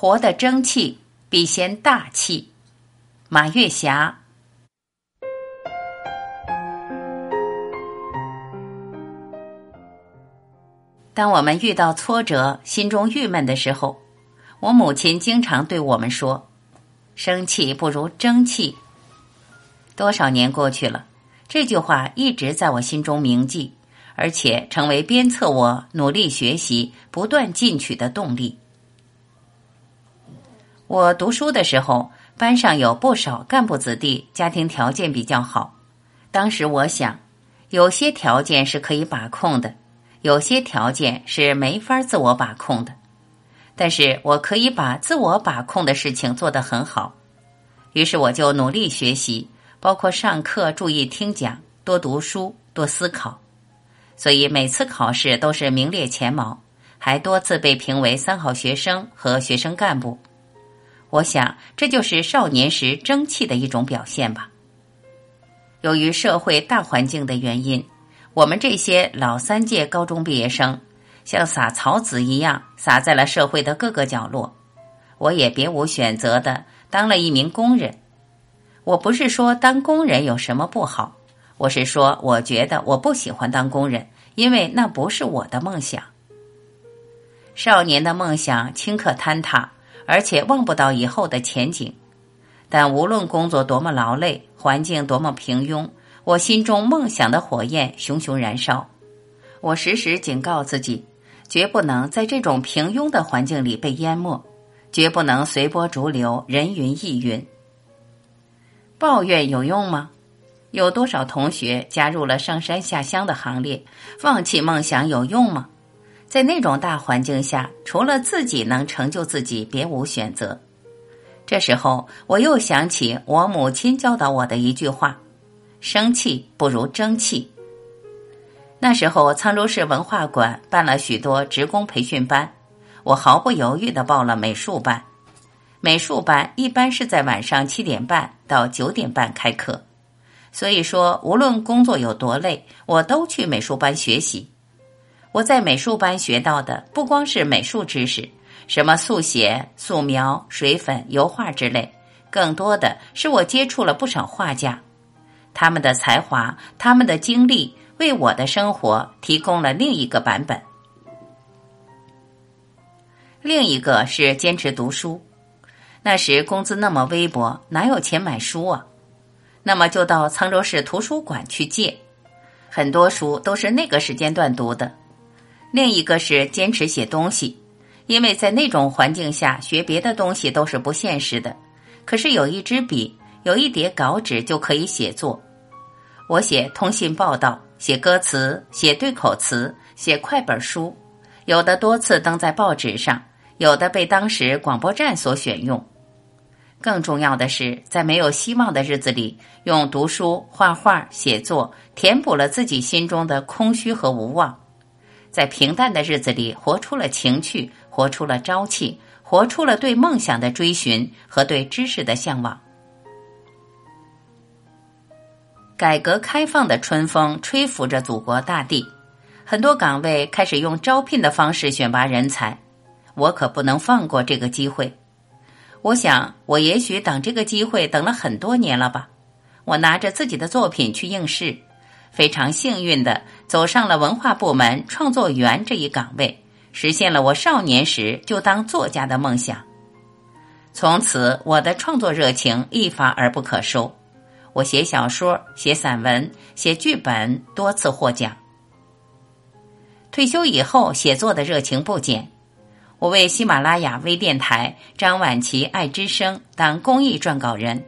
活得争气，必先大气。马月霞。当我们遇到挫折、心中郁闷的时候，我母亲经常对我们说：“生气不如争气。”多少年过去了，这句话一直在我心中铭记，而且成为鞭策我努力学习、不断进取的动力。我读书的时候，班上有不少干部子弟，家庭条件比较好。当时我想，有些条件是可以把控的。有些条件是没法自我把控的，但是我可以把自我把控的事情做得很好。于是我就努力学习，包括上课注意听讲，多读书，多思考。所以每次考试都是名列前茅，还多次被评为三好学生和学生干部。我想这就是少年时争气的一种表现吧。由于社会大环境的原因。我们这些老三届高中毕业生，像撒草籽一样撒在了社会的各个角落。我也别无选择的当了一名工人。我不是说当工人有什么不好，我是说我觉得我不喜欢当工人，因为那不是我的梦想。少年的梦想顷刻坍塌，而且望不到以后的前景。但无论工作多么劳累，环境多么平庸。我心中梦想的火焰熊熊燃烧，我时时警告自己，绝不能在这种平庸的环境里被淹没，绝不能随波逐流、人云亦云。抱怨有用吗？有多少同学加入了上山下乡的行列？放弃梦想有用吗？在那种大环境下，除了自己能成就自己，别无选择。这时候，我又想起我母亲教导我的一句话。生气不如争气。那时候，沧州市文化馆办了许多职工培训班，我毫不犹豫的报了美术班。美术班一般是在晚上七点半到九点半开课，所以说无论工作有多累，我都去美术班学习。我在美术班学到的不光是美术知识，什么速写、素描、水粉、油画之类，更多的是我接触了不少画家。他们的才华，他们的经历，为我的生活提供了另一个版本。另一个是坚持读书。那时工资那么微薄，哪有钱买书啊？那么就到沧州市图书馆去借，很多书都是那个时间段读的。另一个是坚持写东西，因为在那种环境下学别的东西都是不现实的。可是有一支笔，有一叠稿纸就可以写作。我写通信报道，写歌词，写对口词，写快本书，有的多次登在报纸上，有的被当时广播站所选用。更重要的是，在没有希望的日子里，用读书、画画、写作填补了自己心中的空虚和无望；在平淡的日子里，活出了情趣，活出了朝气，活出了对梦想的追寻和对知识的向往。改革开放的春风吹拂着祖国大地，很多岗位开始用招聘的方式选拔人才，我可不能放过这个机会。我想，我也许等这个机会等了很多年了吧。我拿着自己的作品去应试，非常幸运的走上了文化部门创作员这一岗位，实现了我少年时就当作家的梦想。从此，我的创作热情一发而不可收。我写小说、写散文、写剧本，多次获奖。退休以后，写作的热情不减。我为喜马拉雅微电台、张晚琪爱之声当公益撰稿人，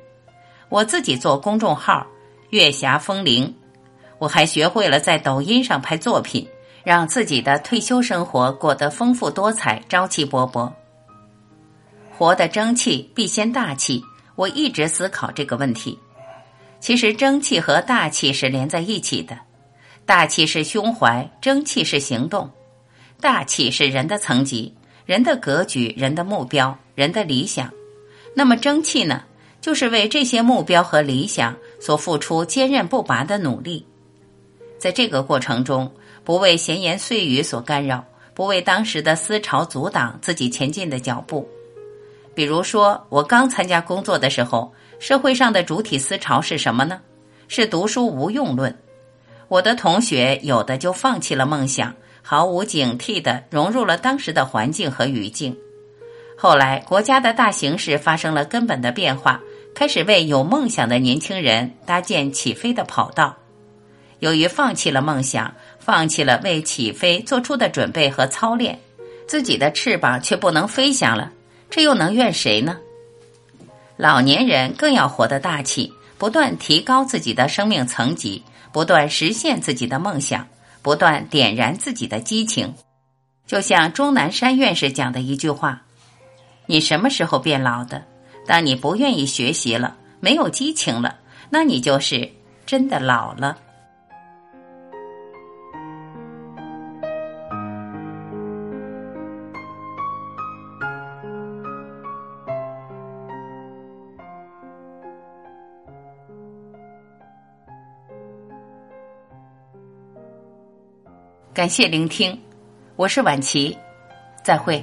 我自己做公众号“月霞风铃”。我还学会了在抖音上拍作品，让自己的退休生活过得丰富多彩、朝气勃勃。活得争气，必先大气。我一直思考这个问题。其实，争气和大气是连在一起的。大气是胸怀，争气是行动。大气是人的层级、人的格局、人的目标、人的理想。那么，争气呢？就是为这些目标和理想所付出坚韧不拔的努力。在这个过程中，不为闲言碎语所干扰，不为当时的思潮阻挡自己前进的脚步。比如说，我刚参加工作的时候，社会上的主体思潮是什么呢？是读书无用论。我的同学有的就放弃了梦想，毫无警惕地融入了当时的环境和语境。后来，国家的大形势发生了根本的变化，开始为有梦想的年轻人搭建起飞的跑道。由于放弃了梦想，放弃了为起飞做出的准备和操练，自己的翅膀却不能飞翔了，这又能怨谁呢？老年人更要活得大气，不断提高自己的生命层级，不断实现自己的梦想，不断点燃自己的激情。就像钟南山院士讲的一句话。你什么时候变老的？当你不愿意学习了，没有激情了，那你就是真的老了。感谢聆听，我是晚琪，再会。